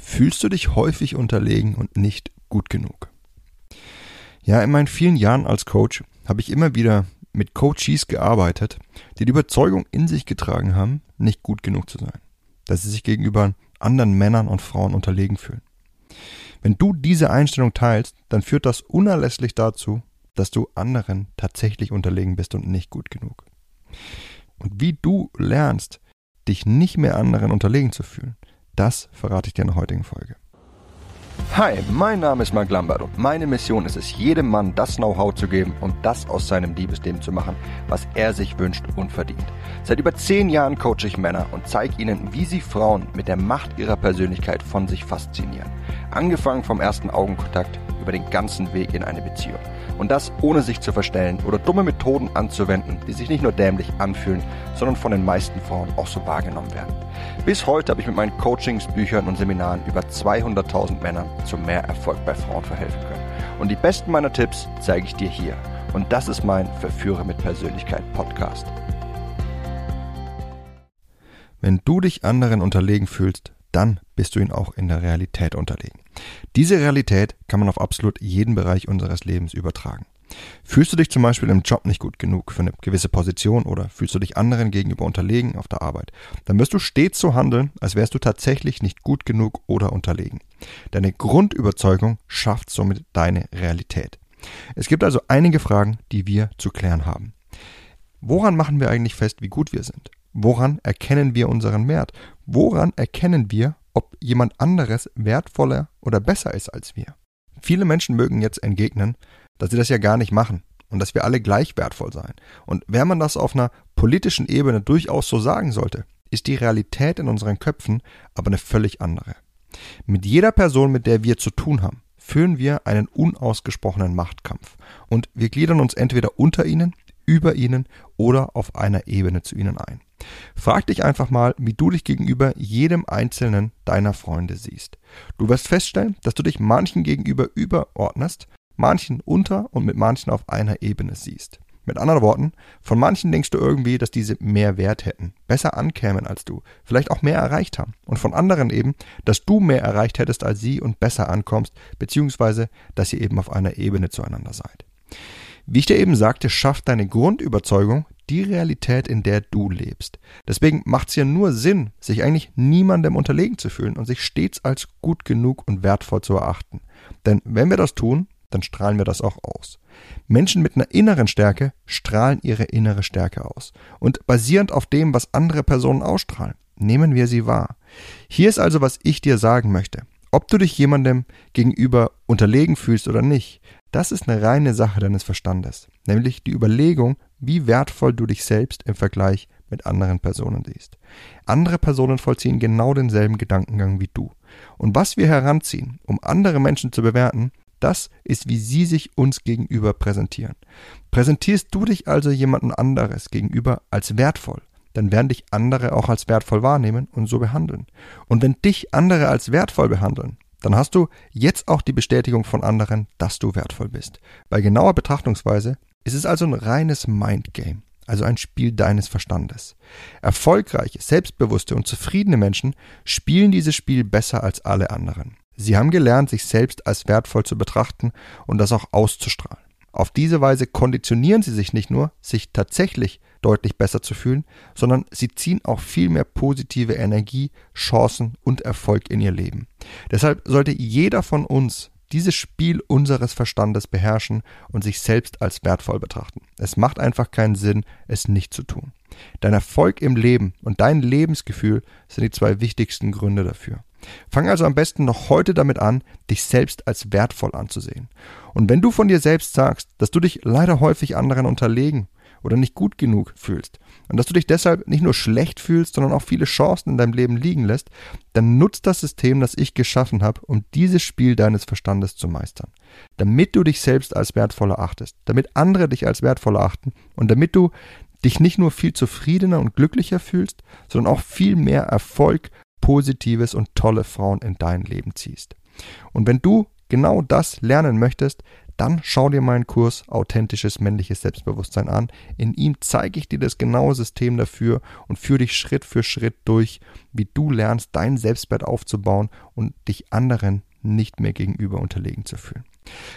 Fühlst du dich häufig unterlegen und nicht gut genug? Ja, in meinen vielen Jahren als Coach habe ich immer wieder mit Coaches gearbeitet, die die Überzeugung in sich getragen haben, nicht gut genug zu sein. Dass sie sich gegenüber anderen Männern und Frauen unterlegen fühlen. Wenn du diese Einstellung teilst, dann führt das unerlässlich dazu, dass du anderen tatsächlich unterlegen bist und nicht gut genug. Und wie du lernst, dich nicht mehr anderen unterlegen zu fühlen, das verrate ich dir in der heutigen Folge. Hi, mein Name ist Mark Lambert und meine Mission ist es, jedem Mann das Know-how zu geben und das aus seinem Liebesleben zu machen, was er sich wünscht und verdient. Seit über zehn Jahren coache ich Männer und zeige ihnen, wie sie Frauen mit der Macht ihrer Persönlichkeit von sich faszinieren. Angefangen vom ersten Augenkontakt über den ganzen Weg in eine Beziehung. Und das ohne sich zu verstellen oder dumme Methoden anzuwenden, die sich nicht nur dämlich anfühlen, sondern von den meisten Frauen auch so wahrgenommen werden. Bis heute habe ich mit meinen Coachings, Büchern und Seminaren über 200.000 Männern zu mehr Erfolg bei Frauen verhelfen können. Und die besten meiner Tipps zeige ich dir hier. Und das ist mein Verführer mit Persönlichkeit Podcast. Wenn du dich anderen unterlegen fühlst, dann bist du ihnen auch in der Realität unterlegen. Diese Realität kann man auf absolut jeden Bereich unseres Lebens übertragen. Fühlst du dich zum Beispiel im Job nicht gut genug für eine gewisse Position oder fühlst du dich anderen gegenüber unterlegen auf der Arbeit, dann wirst du stets so handeln, als wärst du tatsächlich nicht gut genug oder unterlegen. Deine Grundüberzeugung schafft somit deine Realität. Es gibt also einige Fragen, die wir zu klären haben. Woran machen wir eigentlich fest, wie gut wir sind? Woran erkennen wir unseren Wert? Woran erkennen wir, ob jemand anderes wertvoller oder besser ist als wir? Viele Menschen mögen jetzt entgegnen, dass sie das ja gar nicht machen und dass wir alle gleich wertvoll seien. Und wenn man das auf einer politischen Ebene durchaus so sagen sollte, ist die Realität in unseren Köpfen aber eine völlig andere. Mit jeder Person, mit der wir zu tun haben, führen wir einen unausgesprochenen Machtkampf und wir gliedern uns entweder unter ihnen, über ihnen oder auf einer Ebene zu ihnen ein. Frag dich einfach mal, wie du dich gegenüber jedem einzelnen deiner Freunde siehst. Du wirst feststellen, dass du dich manchen gegenüber überordnest, manchen unter und mit manchen auf einer Ebene siehst. Mit anderen Worten, von manchen denkst du irgendwie, dass diese mehr Wert hätten, besser ankämen als du, vielleicht auch mehr erreicht haben. Und von anderen eben, dass du mehr erreicht hättest als sie und besser ankommst, beziehungsweise, dass ihr eben auf einer Ebene zueinander seid. Wie ich dir eben sagte, schafft deine Grundüberzeugung die Realität, in der du lebst. Deswegen macht es ja nur Sinn, sich eigentlich niemandem unterlegen zu fühlen und sich stets als gut genug und wertvoll zu erachten. Denn wenn wir das tun, dann strahlen wir das auch aus. Menschen mit einer inneren Stärke strahlen ihre innere Stärke aus. Und basierend auf dem, was andere Personen ausstrahlen, nehmen wir sie wahr. Hier ist also, was ich dir sagen möchte. Ob du dich jemandem gegenüber unterlegen fühlst oder nicht, das ist eine reine Sache deines Verstandes, nämlich die Überlegung, wie wertvoll du dich selbst im Vergleich mit anderen Personen siehst. Andere Personen vollziehen genau denselben Gedankengang wie du. Und was wir heranziehen, um andere Menschen zu bewerten, das ist, wie sie sich uns gegenüber präsentieren. Präsentierst du dich also jemandem anderes gegenüber als wertvoll, dann werden dich andere auch als wertvoll wahrnehmen und so behandeln. Und wenn dich andere als wertvoll behandeln, dann hast du jetzt auch die Bestätigung von anderen, dass du wertvoll bist. Bei genauer Betrachtungsweise ist es also ein reines Mindgame, also ein Spiel deines Verstandes. Erfolgreiche, selbstbewusste und zufriedene Menschen spielen dieses Spiel besser als alle anderen. Sie haben gelernt, sich selbst als wertvoll zu betrachten und das auch auszustrahlen. Auf diese Weise konditionieren sie sich nicht nur, sich tatsächlich deutlich besser zu fühlen, sondern sie ziehen auch viel mehr positive Energie, Chancen und Erfolg in ihr Leben. Deshalb sollte jeder von uns dieses Spiel unseres Verstandes beherrschen und sich selbst als wertvoll betrachten. Es macht einfach keinen Sinn, es nicht zu tun. Dein Erfolg im Leben und dein Lebensgefühl sind die zwei wichtigsten Gründe dafür. Fang also am besten noch heute damit an, dich selbst als wertvoll anzusehen. Und wenn du von dir selbst sagst, dass du dich leider häufig anderen unterlegen oder nicht gut genug fühlst und dass du dich deshalb nicht nur schlecht fühlst, sondern auch viele Chancen in deinem Leben liegen lässt, dann nutzt das System, das ich geschaffen habe, um dieses Spiel deines Verstandes zu meistern. Damit du dich selbst als wertvoller achtest, damit andere dich als wertvoller achten und damit du dich nicht nur viel zufriedener und glücklicher fühlst, sondern auch viel mehr Erfolg, Positives und tolle Frauen in dein Leben ziehst. Und wenn du genau das lernen möchtest, dann schau dir meinen Kurs Authentisches männliches Selbstbewusstsein an. In ihm zeige ich dir das genaue System dafür und führe dich Schritt für Schritt durch, wie du lernst, dein Selbstwert aufzubauen und dich anderen nicht mehr gegenüber unterlegen zu fühlen.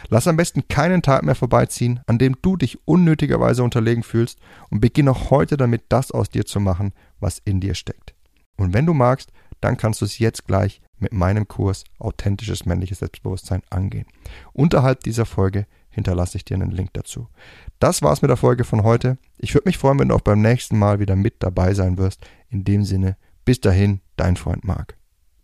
Lass am besten keinen Tag mehr vorbeiziehen, an dem du dich unnötigerweise unterlegen fühlst und beginne auch heute damit, das aus dir zu machen, was in dir steckt. Und wenn du magst, dann kannst du es jetzt gleich mit meinem Kurs Authentisches männliches Selbstbewusstsein angehen. Unterhalb dieser Folge hinterlasse ich dir einen Link dazu. Das war's mit der Folge von heute. Ich würde mich freuen, wenn du auch beim nächsten Mal wieder mit dabei sein wirst. In dem Sinne, bis dahin, dein Freund Marc.